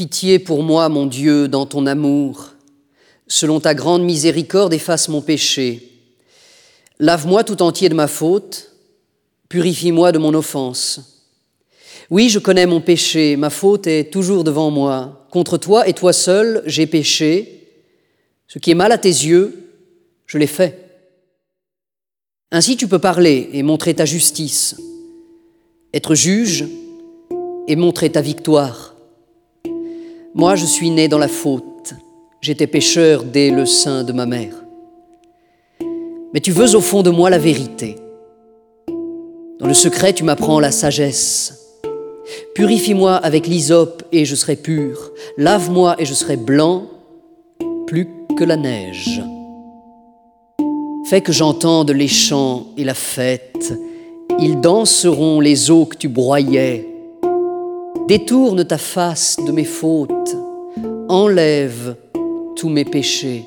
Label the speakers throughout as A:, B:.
A: Pitié pour moi, mon Dieu, dans ton amour. Selon ta grande miséricorde, efface mon péché. Lave-moi tout entier de ma faute, purifie-moi de mon offense. Oui, je connais mon péché, ma faute est toujours devant moi. Contre toi et toi seul, j'ai péché. Ce qui est mal à tes yeux, je l'ai fait. Ainsi tu peux parler et montrer ta justice, être juge et montrer ta victoire. Moi, je suis né dans la faute. J'étais pécheur dès le sein de ma mère. Mais tu veux au fond de moi la vérité. Dans le secret, tu m'apprends la sagesse. Purifie-moi avec l'hysope et je serai pur. Lave-moi et je serai blanc, plus que la neige. Fais que j'entende les chants et la fête. Ils danseront les eaux que tu broyais. Détourne ta face de mes fautes. Enlève tous mes péchés.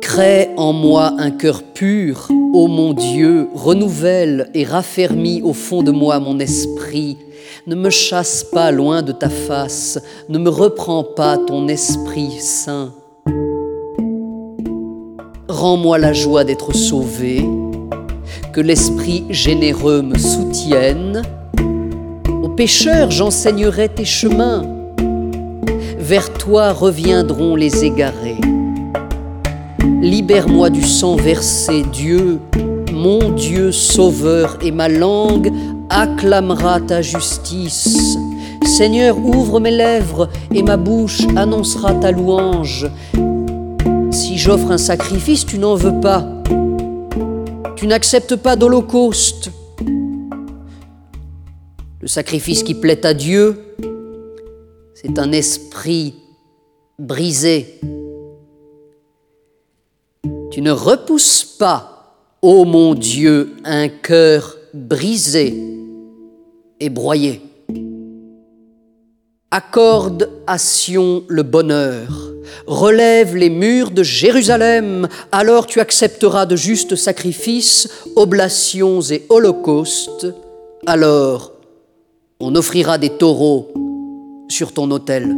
A: Crée en moi un cœur pur, ô mon Dieu, renouvelle et raffermis au fond de moi mon esprit. Ne me chasse pas loin de ta face, ne me reprends pas ton Esprit Saint. Rends-moi la joie d'être sauvé, que l'Esprit généreux me soutienne. Aux pécheurs j'enseignerai tes chemins, vers toi reviendront les égarés. Libère-moi du sang versé, Dieu, mon Dieu sauveur, et ma langue acclamera ta justice. Seigneur, ouvre mes lèvres, et ma bouche annoncera ta louange. Si j'offre un sacrifice, tu n'en veux pas. Tu n'acceptes pas d'holocauste. Le sacrifice qui plaît à Dieu, c'est un esprit brisé. Tu ne repousses pas, ô mon Dieu, un cœur brisé et broyé. Accorde à Sion le bonheur relève les murs de Jérusalem, alors tu accepteras de justes sacrifices, oblations et holocaustes, alors on offrira des taureaux sur ton autel.